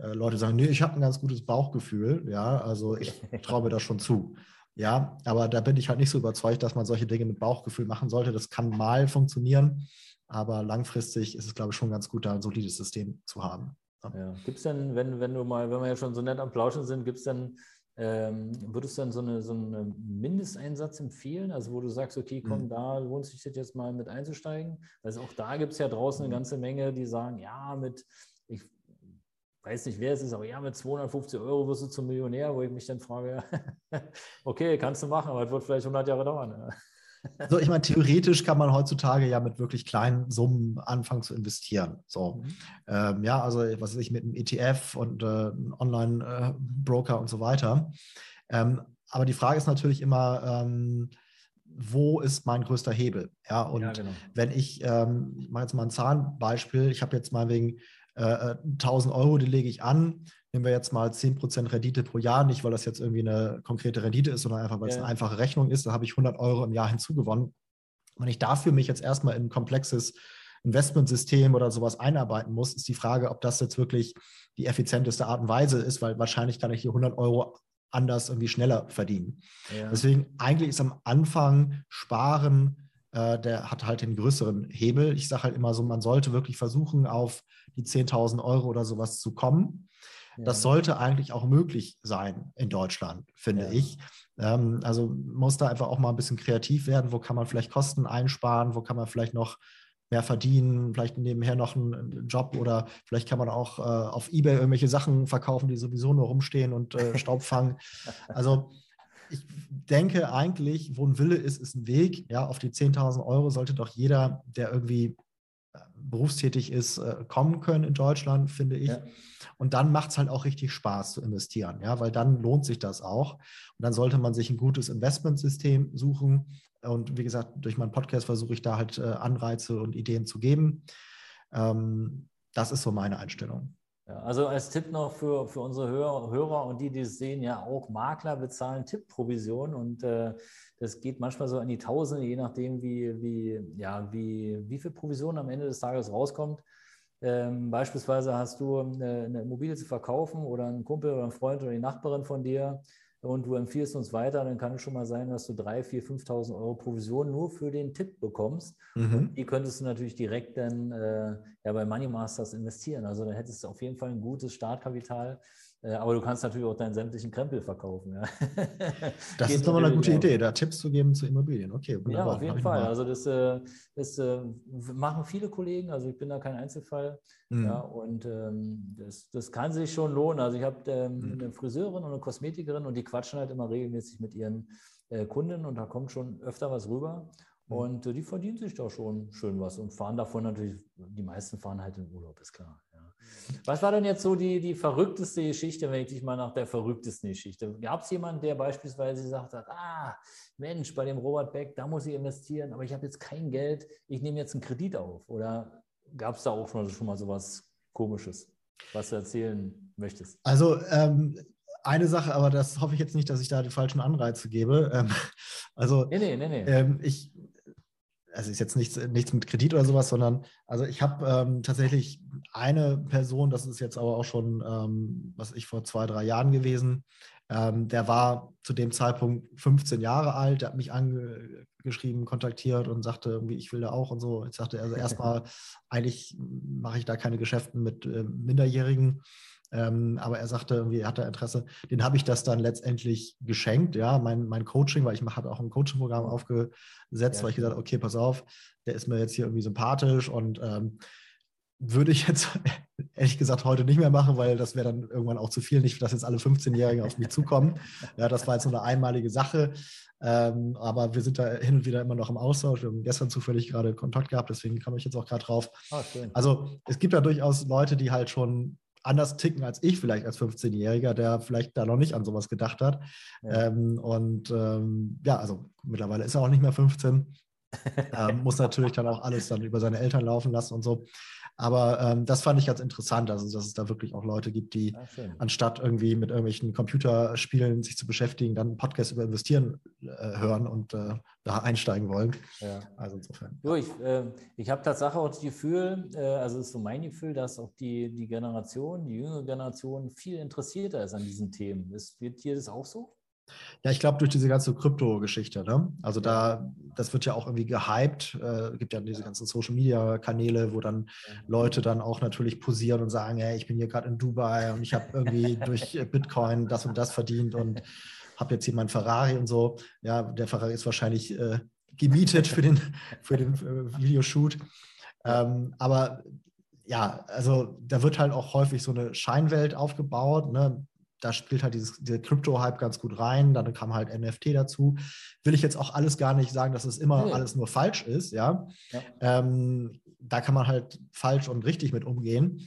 äh, Leute sagen, nee, ich habe ein ganz gutes Bauchgefühl, ja, also ich traue mir das schon zu. Ja, aber da bin ich halt nicht so überzeugt, dass man solche Dinge mit Bauchgefühl machen sollte. Das kann mal funktionieren, aber langfristig ist es, glaube ich, schon ganz gut, da ein solides System zu haben. Ja. Ja. Gibt es denn, wenn, wenn du mal, wenn wir ja schon so nett am Plauschen sind, gibt es denn, ähm, würdest du dann so, eine, so einen Mindesteinsatz empfehlen? Also wo du sagst, okay, komm, mhm. da lohnt sich das jetzt mal mit einzusteigen? Also auch da gibt es ja draußen eine mhm. ganze Menge, die sagen, ja, mit, ich weiß nicht, wer es ist, aber ja, mit 250 Euro wirst du zum Millionär, wo ich mich dann frage, okay, kannst du machen, aber es wird vielleicht 100 Jahre dauern. So, ich meine, theoretisch kann man heutzutage ja mit wirklich kleinen Summen anfangen zu investieren. So, mhm. ähm, ja, also was weiß ich, mit einem ETF und äh, Online-Broker äh, und so weiter. Ähm, aber die Frage ist natürlich immer, ähm, wo ist mein größter Hebel? Ja, und ja, genau. wenn ich, ähm, ich mache jetzt mal ein Zahlenbeispiel, ich habe jetzt mal wegen äh, 1000 äh, Euro, die lege ich an, nehmen wir jetzt mal 10% Rendite pro Jahr, nicht weil das jetzt irgendwie eine konkrete Rendite ist, sondern einfach, weil ja. es eine einfache Rechnung ist, da habe ich 100 Euro im Jahr hinzugewonnen. Wenn ich dafür mich jetzt erstmal in ein komplexes Investmentsystem oder sowas einarbeiten muss, ist die Frage, ob das jetzt wirklich die effizienteste Art und Weise ist, weil wahrscheinlich kann ich hier 100 Euro anders irgendwie schneller verdienen. Ja. Deswegen eigentlich ist am Anfang Sparen, äh, der hat halt den größeren Hebel. Ich sage halt immer so, man sollte wirklich versuchen, auf die 10.000 Euro oder sowas zu kommen. Das sollte eigentlich auch möglich sein in Deutschland, finde ja. ich. Ähm, also muss da einfach auch mal ein bisschen kreativ werden. Wo kann man vielleicht Kosten einsparen? Wo kann man vielleicht noch mehr verdienen, vielleicht nebenher noch einen Job oder vielleicht kann man auch äh, auf Ebay irgendwelche Sachen verkaufen, die sowieso nur rumstehen und äh, Staub fangen. Also ich denke eigentlich, wo ein Wille ist, ist ein Weg. Ja, auf die 10.000 Euro sollte doch jeder, der irgendwie berufstätig ist, äh, kommen können in Deutschland, finde ich. Ja. Und dann macht es halt auch richtig Spaß zu investieren, ja, weil dann lohnt sich das auch. Und dann sollte man sich ein gutes Investmentsystem suchen. Und wie gesagt, durch meinen Podcast versuche ich da halt äh, Anreize und Ideen zu geben. Ähm, das ist so meine Einstellung. Ja, also als Tipp noch für, für unsere Hörer, Hörer und die, die es sehen, ja auch Makler bezahlen Tippprovision und äh, das geht manchmal so an die Tausende, je nachdem, wie, wie, ja, wie, wie viel Provision am Ende des Tages rauskommt. Ähm, beispielsweise hast du eine, eine Immobilie zu verkaufen oder ein Kumpel oder ein Freund oder die Nachbarin von dir und du empfiehlst uns weiter, dann kann es schon mal sein, dass du 3.000, 4.000, 5.000 Euro Provision nur für den Tipp bekommst. Mhm. Die könntest du natürlich direkt dann äh, ja, bei Money Masters investieren. Also dann hättest du auf jeden Fall ein gutes Startkapital äh, aber du kannst natürlich auch deinen sämtlichen Krempel verkaufen. Ja. Das ist doch mal eine gute Idee, da Tipps zu geben zu Immobilien. Okay, wunderbar. Ja, auf jeden Fall. Also das, äh, das äh, machen viele Kollegen, also ich bin da kein Einzelfall. Mhm. Ja, und ähm, das, das kann sich schon lohnen. Also ich habe ähm, mhm. eine Friseurin und eine Kosmetikerin und die quatschen halt immer regelmäßig mit ihren Kunden und da kommt schon öfter was rüber. Mhm. Und äh, die verdienen sich da schon schön was und fahren davon natürlich, die meisten fahren halt in Urlaub, ist klar. Was war denn jetzt so die, die verrückteste Geschichte, wenn ich dich mal nach der verrücktesten Geschichte? Gab es jemanden, der beispielsweise gesagt hat, ah, Mensch, bei dem Robert Beck, da muss ich investieren, aber ich habe jetzt kein Geld, ich nehme jetzt einen Kredit auf? Oder gab es da auch schon, schon mal so was Komisches, was du erzählen möchtest? Also, ähm, eine Sache, aber das hoffe ich jetzt nicht, dass ich da die falschen Anreize gebe. Ähm, also, nee, nee, nee, nee. Ähm, ich, also ist jetzt nichts, nichts mit Kredit oder sowas, sondern also ich habe ähm, tatsächlich eine Person, das ist jetzt aber auch schon, ähm, was ich vor zwei, drei Jahren gewesen, ähm, der war zu dem Zeitpunkt 15 Jahre alt, der hat mich angeschrieben, kontaktiert und sagte irgendwie, ich will da auch und so. Ich sagte also erstmal, eigentlich mache ich da keine Geschäfte mit äh, Minderjährigen. Ähm, aber er sagte irgendwie, er hatte Interesse. Den habe ich das dann letztendlich geschenkt, ja, mein, mein Coaching, weil ich habe auch ein Coaching-Programm aufgesetzt, ja. weil ich gesagt habe, okay, pass auf, der ist mir jetzt hier irgendwie sympathisch und ähm, würde ich jetzt ehrlich gesagt heute nicht mehr machen, weil das wäre dann irgendwann auch zu viel. Nicht, dass jetzt alle 15-Jährigen auf mich zukommen. Ja, das war jetzt so eine einmalige Sache. Ähm, aber wir sind da hin und wieder immer noch im Austausch. Wir haben gestern zufällig gerade Kontakt gehabt, deswegen komme ich jetzt auch gerade drauf. Oh, also es gibt ja durchaus Leute, die halt schon anders ticken als ich vielleicht als 15-Jähriger, der vielleicht da noch nicht an sowas gedacht hat. Ja. Ähm, und ähm, ja, also mittlerweile ist er auch nicht mehr 15. ähm, muss natürlich dann auch alles dann über seine Eltern laufen lassen und so. Aber ähm, das fand ich ganz interessant, also dass es da wirklich auch Leute gibt, die ah, anstatt irgendwie mit irgendwelchen Computerspielen sich zu beschäftigen, dann einen Podcast über Investieren äh, hören und äh, da einsteigen wollen. Ja. Also insofern. Jo, ich äh, ich habe tatsächlich auch das Gefühl, äh, also ist so mein Gefühl, dass auch die, die Generation, die jüngere Generation viel interessierter ist an diesen Themen. Ist, wird dir das auch so? Ja, ich glaube durch diese ganze Krypto-Geschichte. Ne? Also da, das wird ja auch irgendwie gehypt. Äh, gibt ja diese ganzen Social-Media-Kanäle, wo dann Leute dann auch natürlich posieren und sagen, hey, ich bin hier gerade in Dubai und ich habe irgendwie durch Bitcoin das und das verdient und habe jetzt hier mein Ferrari und so. Ja, der Ferrari ist wahrscheinlich äh, gemietet für den, für den äh, Videoshoot. Ähm, aber ja, also da wird halt auch häufig so eine Scheinwelt aufgebaut. Ne? Da spielt halt dieses, dieser Krypto-Hype ganz gut rein. Dann kam halt NFT dazu. Will ich jetzt auch alles gar nicht sagen, dass es immer nee. alles nur falsch ist, ja. ja. Ähm, da kann man halt falsch und richtig mit umgehen.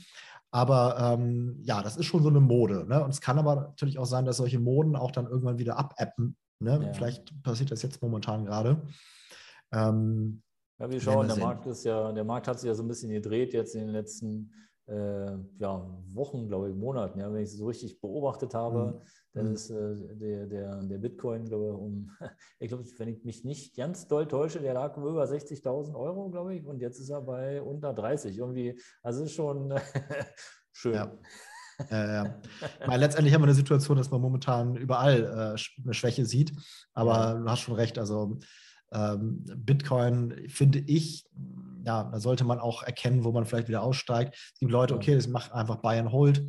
Aber ähm, ja, das ist schon so eine Mode. Ne? Und es kann aber natürlich auch sein, dass solche Moden auch dann irgendwann wieder abappen. Ne? Ja. Vielleicht passiert das jetzt momentan gerade. Ähm, ja, wir schauen, der Markt ist ja, der Markt hat sich ja so ein bisschen gedreht jetzt in den letzten äh, ja, Wochen, glaube ich, Monaten, ja, wenn ich es so richtig beobachtet habe, mhm. dann mhm. ist äh, der, der, der Bitcoin, glaube ich, um, ich glaube, wenn ich mich nicht ganz doll täusche, der lag um über 60.000 Euro, glaube ich, und jetzt ist er bei unter 30. Irgendwie, also ist schon schön. Ja. Äh, Weil letztendlich haben wir eine Situation, dass man momentan überall äh, eine Schwäche sieht. Aber ja. du hast schon recht. Also ähm, Bitcoin finde ich, ja, da sollte man auch erkennen, wo man vielleicht wieder aussteigt. Es gibt Leute, okay, das macht einfach and Hold.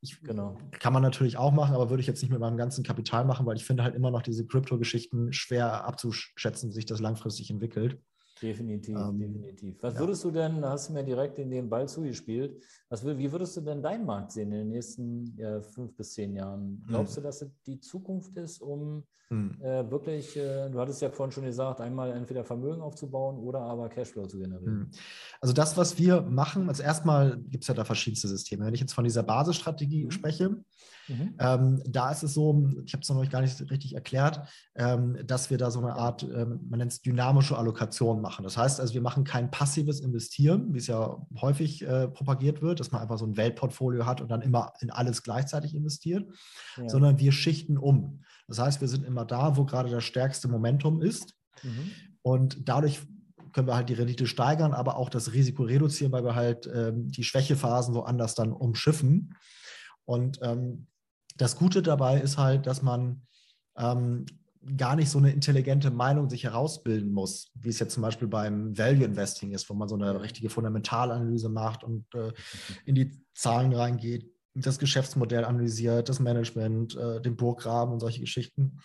Ich, genau. Kann man natürlich auch machen, aber würde ich jetzt nicht mit meinem ganzen Kapital machen, weil ich finde halt immer noch diese Krypto-Geschichten schwer abzuschätzen, wie sich das langfristig entwickelt. Definitiv, ähm, definitiv. Was ja. würdest du denn, da hast du mir direkt in den Ball zugespielt, was, wie würdest du denn deinen Markt sehen in den nächsten ja, fünf bis zehn Jahren? Glaubst hm. du, dass es die Zukunft ist, um hm. äh, wirklich, äh, du hattest ja vorhin schon gesagt, einmal entweder Vermögen aufzubauen oder aber Cashflow zu generieren? Hm. Also das, was wir machen, also erstmal gibt es ja da verschiedenste Systeme. Wenn ich jetzt von dieser Basisstrategie mhm. spreche, Mhm. Ähm, da ist es so, ich habe es noch gar nicht richtig erklärt, ähm, dass wir da so eine Art, ähm, man nennt es dynamische Allokation machen. Das heißt also, wir machen kein passives Investieren, wie es ja häufig äh, propagiert wird, dass man einfach so ein Weltportfolio hat und dann immer in alles gleichzeitig investiert, ja. sondern wir schichten um. Das heißt, wir sind immer da, wo gerade das stärkste Momentum ist. Mhm. Und dadurch können wir halt die Rendite steigern, aber auch das Risiko reduzieren, weil wir halt ähm, die Schwächephasen woanders dann umschiffen. Und ähm, das Gute dabei ist halt, dass man ähm, gar nicht so eine intelligente Meinung sich herausbilden muss, wie es jetzt zum Beispiel beim Value Investing ist, wo man so eine richtige Fundamentalanalyse macht und äh, in die Zahlen reingeht, das Geschäftsmodell analysiert, das Management, äh, den Burggraben und solche Geschichten,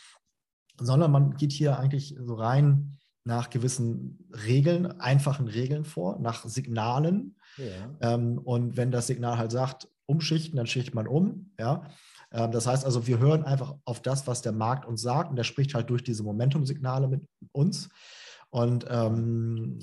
sondern man geht hier eigentlich so rein nach gewissen Regeln, einfachen Regeln vor, nach Signalen. Ja. Ähm, und wenn das Signal halt sagt, umschichten, dann schichtet man um. Ja? Ähm, das heißt also, wir hören einfach auf das, was der Markt uns sagt und der spricht halt durch diese Momentumsignale mit uns. Und ähm,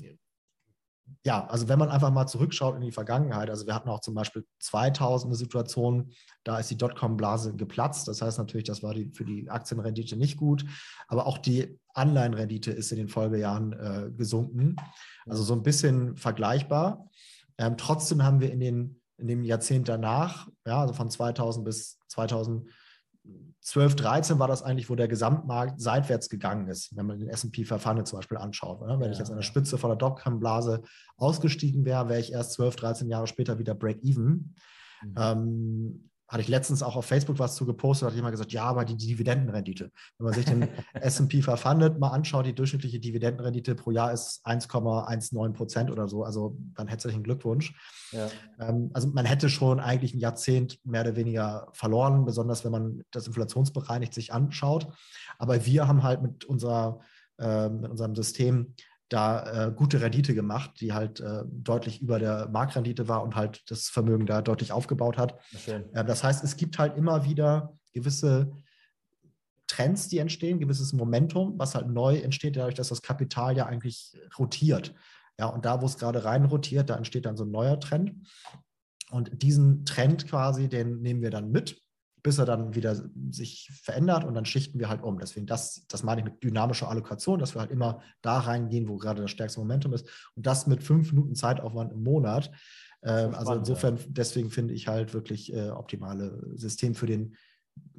ja, also wenn man einfach mal zurückschaut in die Vergangenheit, also wir hatten auch zum Beispiel 2000 eine Situation, da ist die Dotcom-Blase geplatzt. Das heißt natürlich, das war die, für die Aktienrendite nicht gut, aber auch die Anleihenrendite ist in den Folgejahren äh, gesunken. Also so ein bisschen vergleichbar. Ähm, trotzdem haben wir in den in dem Jahrzehnt danach, ja, also von 2000 bis 2012, 13 war das eigentlich, wo der Gesamtmarkt seitwärts gegangen ist, wenn man den S&P 500 zum Beispiel anschaut. Oder? Wenn ja, ich jetzt an der Spitze von der Dotcom-Blase ausgestiegen wäre, wäre ich erst 12, 13 Jahre später wieder Break-Even. Mhm. Ähm, hatte ich letztens auch auf Facebook was zu gepostet, hat jemand gesagt, ja, aber die Dividendenrendite. Wenn man sich den S&P 500 mal anschaut, die durchschnittliche Dividendenrendite pro Jahr ist 1,19 Prozent oder so. Also dann herzlichen Glückwunsch. Ja. Ähm, also man hätte schon eigentlich ein Jahrzehnt mehr oder weniger verloren, besonders wenn man das inflationsbereinigt sich anschaut. Aber wir haben halt mit, unserer, äh, mit unserem System da äh, gute Rendite gemacht, die halt äh, deutlich über der Marktrendite war und halt das Vermögen da deutlich aufgebaut hat. Äh, das heißt, es gibt halt immer wieder gewisse Trends, die entstehen, gewisses Momentum, was halt neu entsteht, dadurch, dass das Kapital ja eigentlich rotiert. Ja, und da, wo es gerade rein rotiert, da entsteht dann so ein neuer Trend. Und diesen Trend quasi, den nehmen wir dann mit bis er dann wieder sich verändert und dann schichten wir halt um. Deswegen, das, das meine ich mit dynamischer Allokation, dass wir halt immer da reingehen, wo gerade das stärkste Momentum ist und das mit fünf Minuten Zeitaufwand im Monat. Ähm, also insofern, deswegen finde ich halt wirklich äh, optimale System für den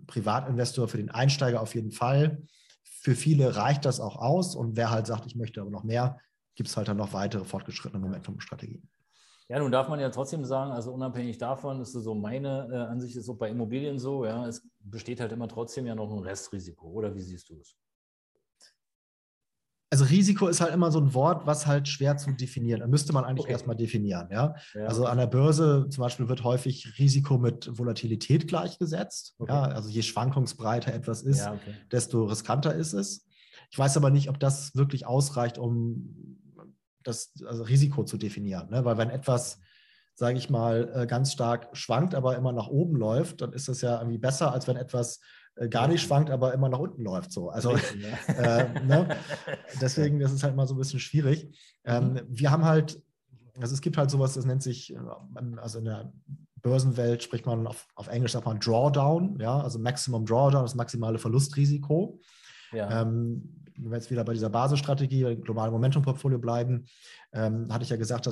Privatinvestor, für den Einsteiger auf jeden Fall. Für viele reicht das auch aus und wer halt sagt, ich möchte aber noch mehr, gibt es halt dann noch weitere fortgeschrittene Momentum-Strategien. Ja, nun darf man ja trotzdem sagen, also unabhängig davon ist so meine äh, Ansicht, ist so bei Immobilien so, ja, es besteht halt immer trotzdem ja noch ein Restrisiko, oder wie siehst du es? Also Risiko ist halt immer so ein Wort, was halt schwer zu definieren. Da müsste man eigentlich okay. erstmal definieren. Ja? ja? Also an der Börse zum Beispiel wird häufig Risiko mit Volatilität gleichgesetzt. Okay. Ja? Also je schwankungsbreiter etwas ist, ja, okay. desto riskanter ist es. Ich weiß aber nicht, ob das wirklich ausreicht, um das also Risiko zu definieren. Ne? Weil wenn etwas, sage ich mal, äh, ganz stark schwankt, aber immer nach oben läuft, dann ist das ja irgendwie besser, als wenn etwas äh, gar nicht schwankt, aber immer nach unten läuft. So. Also äh, ne? deswegen, das ist halt mal so ein bisschen schwierig. Ähm, mhm. Wir haben halt, also es gibt halt sowas, das nennt sich, äh, also in der Börsenwelt spricht man auf, auf Englisch sagt man Drawdown, ja, also Maximum Drawdown, das maximale Verlustrisiko. Ja. Ähm, wenn wir jetzt wieder bei dieser Basisstrategie, globale Momentum-Portfolio bleiben, ähm, hatte ich ja gesagt, dass